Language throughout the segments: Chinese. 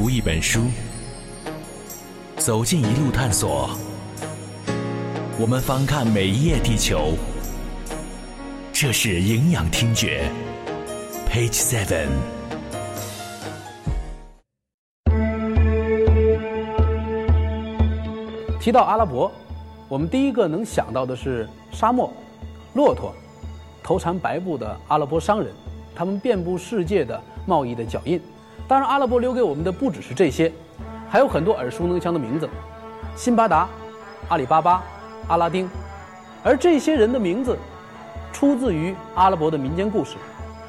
读一本书，走进一路探索。我们翻看每一页地球，这是营养听觉。Page Seven。提到阿拉伯，我们第一个能想到的是沙漠、骆驼、头缠白布的阿拉伯商人，他们遍布世界的贸易的脚印。当然，阿拉伯留给我们的不只是这些，还有很多耳熟能详的名字：辛巴达、阿里巴巴、阿拉丁。而这些人的名字出自于阿拉伯的民间故事，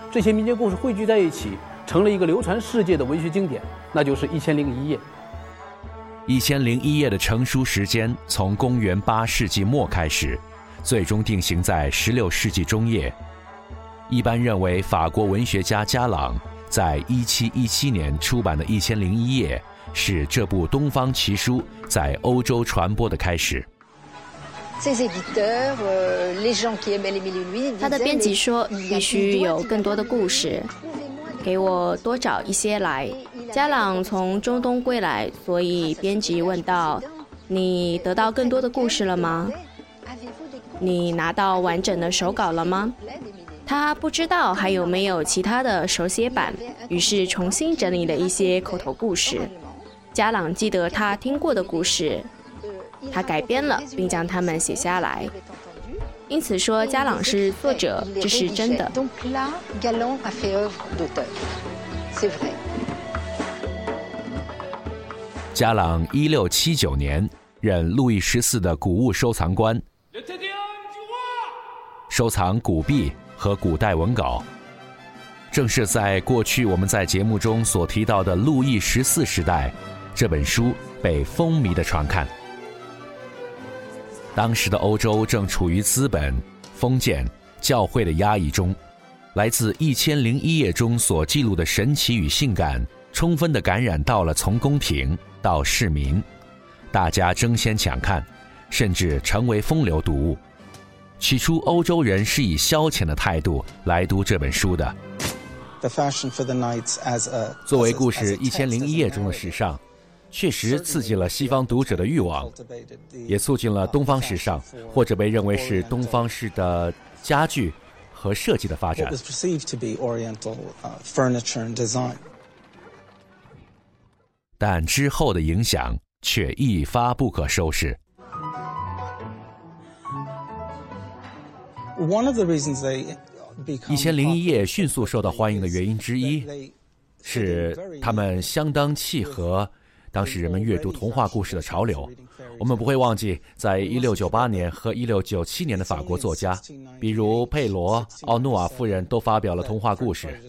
这些民间故事汇聚在一起，成了一个流传世界的文学经典，那就是《一千零一夜》。《一千零一夜》的成书时间从公元八世纪末开始，最终定型在十六世纪中叶。一般认为，法国文学家加朗。在一七一七年出版的《一千零一夜》是这部东方奇书在欧洲传播的开始。他的编辑说：“必须有更多的故事，给我多找一些来。”加朗从中东归来，所以编辑问道：“你得到更多的故事了吗？你拿到完整的手稿了吗？”他不知道还有没有其他的手写版，于是重新整理了一些口头故事。加朗记得他听过的故事，他改编了，并将它们写下来。因此说加朗是作者，这是真的。加朗一六七九年任路易十四的古物收藏官，收藏古币。和古代文稿，正是在过去我们在节目中所提到的路易十四时代，这本书被风靡的传看。当时的欧洲正处于资本、封建、教会的压抑中，来自《一千零一夜》中所记录的神奇与性感，充分的感染到了从宫廷到市民，大家争先抢看，甚至成为风流读物。起初，欧洲人是以消遣的态度来读这本书的。作为故事《一千零一夜》中的时尚，确实刺激了西方读者的欲望，也促进了东方时尚或者被认为是东方式的家具和设计的发展。但之后的影响却一发不可收拾。一千零一夜迅速受到欢迎的原因之一，是他们相当契合当时人们阅读童话故事的潮流。我们不会忘记，在一六九八年和一六九七年的法国作家，比如佩罗、奥诺瓦夫人都发表了童话故事。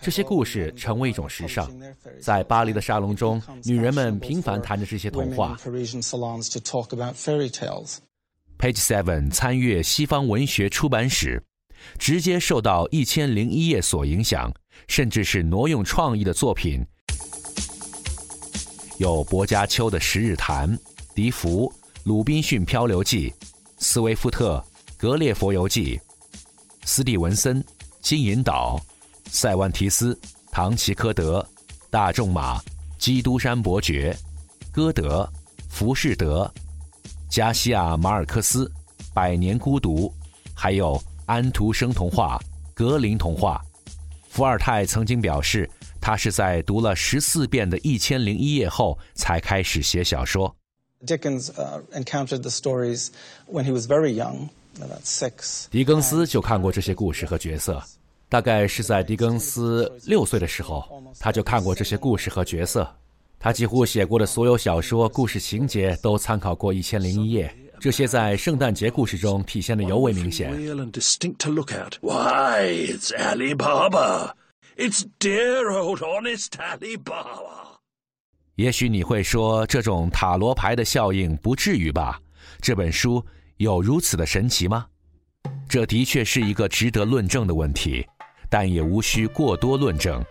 这些故事成为一种时尚，在巴黎的沙龙中，女人们频繁谈着这些童话。Page Seven 参阅西方文学出版史，直接受到《一千零一夜》所影响，甚至是挪用创意的作品，有薄伽丘的《十日谈》、笛福、鲁滨逊漂流记、斯威夫特、格列佛游记、斯蒂文森、金银岛、塞万提斯、唐吉诃德、大仲马、基督山伯爵、歌德、浮士德。加西亚·马尔克斯，《百年孤独》，还有安徒生童话、格林童话。伏尔泰曾经表示，他是在读了十四遍的《一千零一夜》后才开始写小说。Dickens encountered the stories when he was very young, about six. 狄更斯就看过这些故事和角色，大概是在狄更斯六岁的时候，他就看过这些故事和角色。他几乎写过的所有小说故事情节都参考过《一千零一夜》，这些在圣诞节故事中体现的尤为明显。Why, it's Ali Baba! It's dear old honest Ali Baba! 也许你会说，这种塔罗牌的效应不至于吧？这本书有如此的神奇吗？这的确是一个值得论证的问题，但也无需过多论证。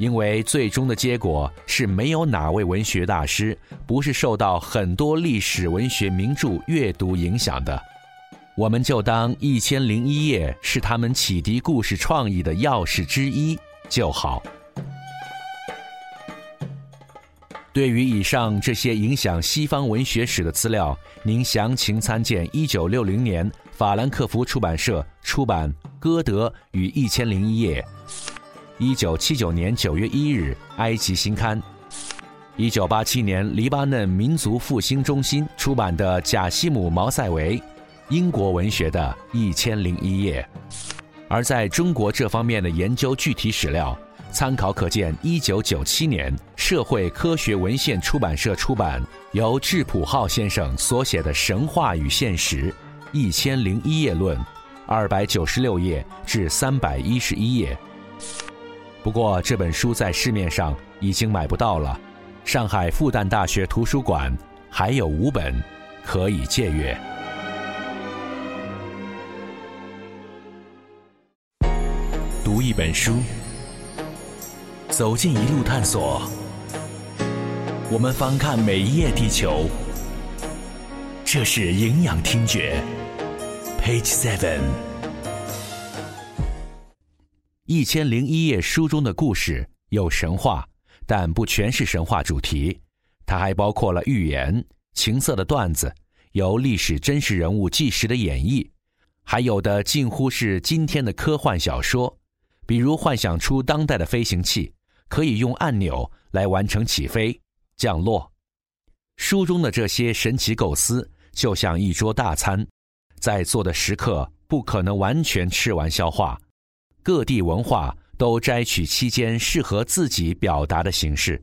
因为最终的结果是没有哪位文学大师不是受到很多历史文学名著阅读影响的，我们就当《一千零一夜》是他们启迪故事创意的钥匙之一就好。对于以上这些影响西方文学史的资料，您详情参见一九六零年法兰克福出版社出版《歌德与一千零一夜》，一九七九年九月一日《埃及新刊》，一九八七年黎巴嫩民族复兴中心出版的贾西姆·毛塞维英国文学的《一千零一夜》。而在中国这方面的研究具体史料。参考可见，一九九七年社会科学文献出版社出版由质朴浩先生所写的《神话与现实》一千零一页论，二百九十六页至三百一十一页。不过这本书在市面上已经买不到了，上海复旦大学图书馆还有五本可以借阅。读一本书。走进一路探索，我们翻看每一页地球。这是营养听觉，Page Seven。一千零一夜书中的故事有神话，但不全是神话主题，它还包括了寓言、情色的段子，由历史真实人物纪实的演绎，还有的近乎是今天的科幻小说，比如幻想出当代的飞行器。可以用按钮来完成起飞、降落。书中的这些神奇构思，就像一桌大餐，在座的食客不可能完全吃完消化。各地文化都摘取期间适合自己表达的形式。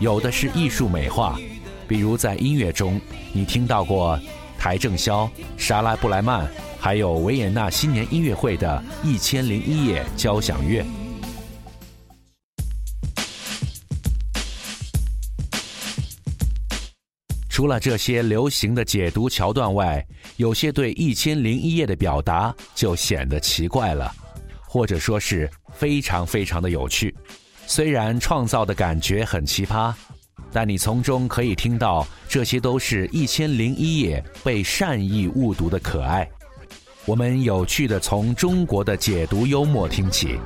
有的是艺术美化，比如在音乐中，你听到过台正宵、莎拉布莱曼，还有维也纳新年音乐会的《一千零一夜》交响乐。除了这些流行的解读桥段外，有些对《一千零一夜》的表达就显得奇怪了，或者说是非常非常的有趣。虽然创造的感觉很奇葩，但你从中可以听到，这些都是一千零一夜被善意误读的可爱。我们有趣的从中国的解读幽默听起。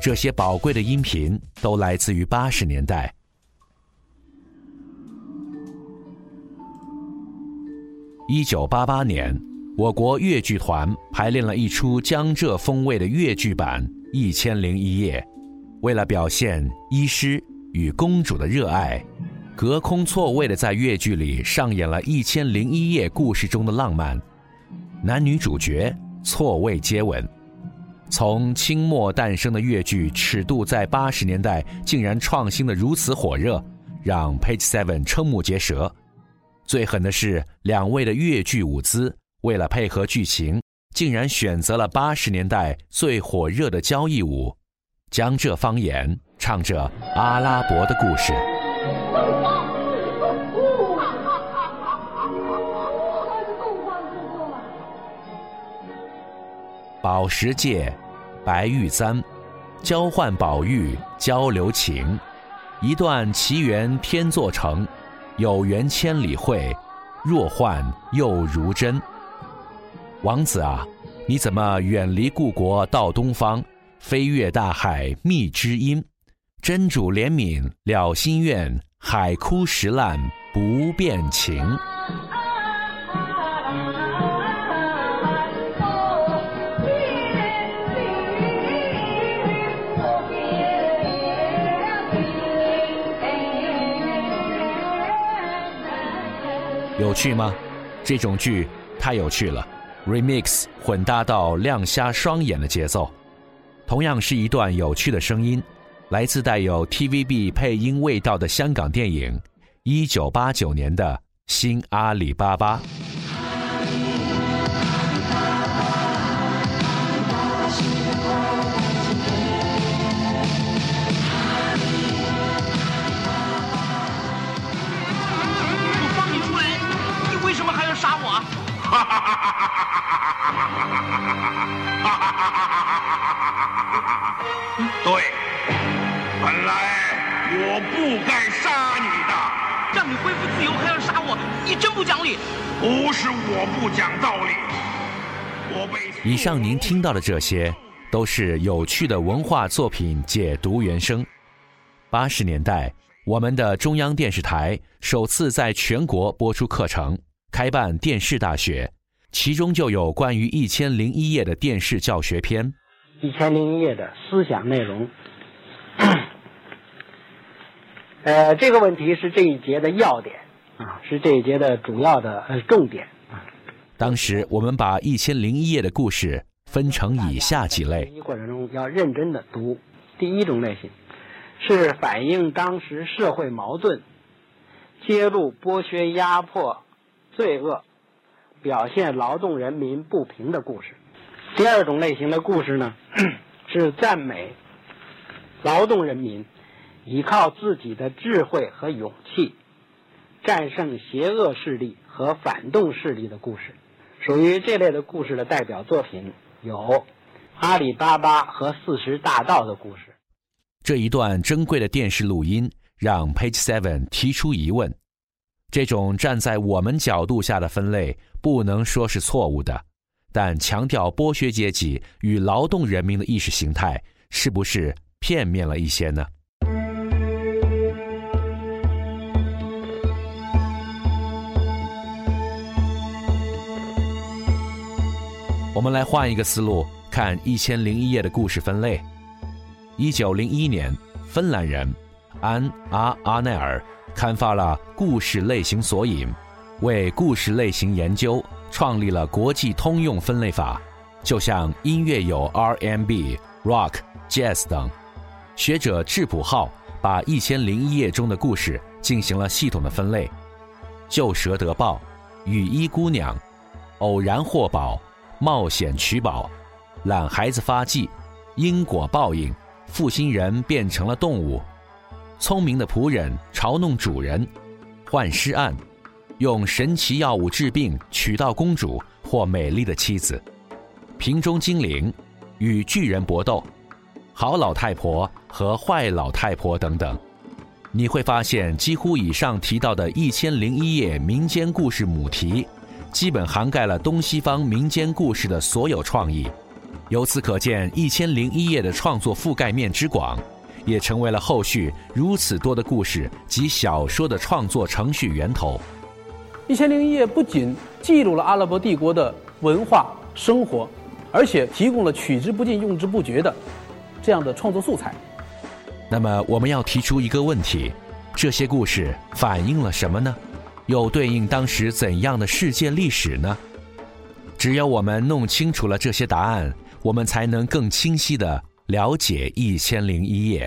这些宝贵的音频都来自于八十年代。一九八八年，我国越剧团排练了一出江浙风味的越剧版《一千零一夜》。为了表现医师与公主的热爱，隔空错位的在越剧里上演了一千零一夜故事中的浪漫，男女主角错位接吻。从清末诞生的越剧尺度，在八十年代竟然创新的如此火热，让 Page Seven 瞠目结舌。最狠的是，两位的越剧舞姿为了配合剧情，竟然选择了八十年代最火热的交谊舞。江浙方言唱着阿拉伯的故事。宝石戒，白玉簪，交换宝玉交流情。一段奇缘天作成，有缘千里会，若幻又如真。王子啊，你怎么远离故国到东方？飞越大海觅知音，真主怜悯了心愿，海枯石烂不变情。去吗？这种剧太有趣了，remix 混搭到亮瞎双眼的节奏。同样是一段有趣的声音，来自带有 TVB 配音味道的香港电影，一九八九年的《新阿里巴巴》。对，本来我不该杀你的。让你恢复自由还要杀我，你真不讲理！不是我不讲道理，我被以上您听到的这些，都是有趣的文化作品解读原声。八十年代，我们的中央电视台首次在全国播出课程，开办电视大学，其中就有关于《一千零一夜》的电视教学篇。《一千零一夜》的思想内容。呃，这个问题是这一节的要点啊，是这一节的主要的呃重点啊。当时我们把《一千零一夜》的故事分成以下几类。过程中要认真的读。第一种类型是反映当时社会矛盾、揭露剥削、压迫、罪恶、表现劳动人民不平的故事。第二种类型的故事呢，是赞美劳动人民。依靠自己的智慧和勇气，战胜邪恶势力和反动势力的故事，属于这类的故事的代表作品有《阿里巴巴和四十大盗的故事》。这一段珍贵的电视录音让 Page Seven 提出疑问：这种站在我们角度下的分类不能说是错误的，但强调剥削阶级与劳动人民的意识形态，是不是片面了一些呢？我们来换一个思路看《一千零一夜》的故事分类。一九零一年，芬兰人安阿阿奈尔刊发了《故事类型索引》，为故事类型研究创立了国际通用分类法。就像音乐有 R&B、Rock、Jazz 等，学者质朴浩把《一千零一夜》中的故事进行了系统的分类：救蛇得报、雨衣姑娘、偶然获宝。冒险取宝，懒孩子发迹，因果报应，负心人变成了动物，聪明的仆人嘲弄主人，幻尸案，用神奇药物治病，娶到公主或美丽的妻子，瓶中精灵，与巨人搏斗，好老太婆和坏老太婆等等，你会发现，几乎以上提到的一千零一夜民间故事母题。基本涵盖了东西方民间故事的所有创意，由此可见，《一千零一夜》的创作覆盖面之广，也成为了后续如此多的故事及小说的创作程序源头。《一千零一夜》不仅记录了阿拉伯帝国的文化生活，而且提供了取之不尽、用之不绝的这样的创作素材。那么，我们要提出一个问题：这些故事反映了什么呢？又对应当时怎样的世界历史呢？只有我们弄清楚了这些答案，我们才能更清晰的了解《一千零一夜》。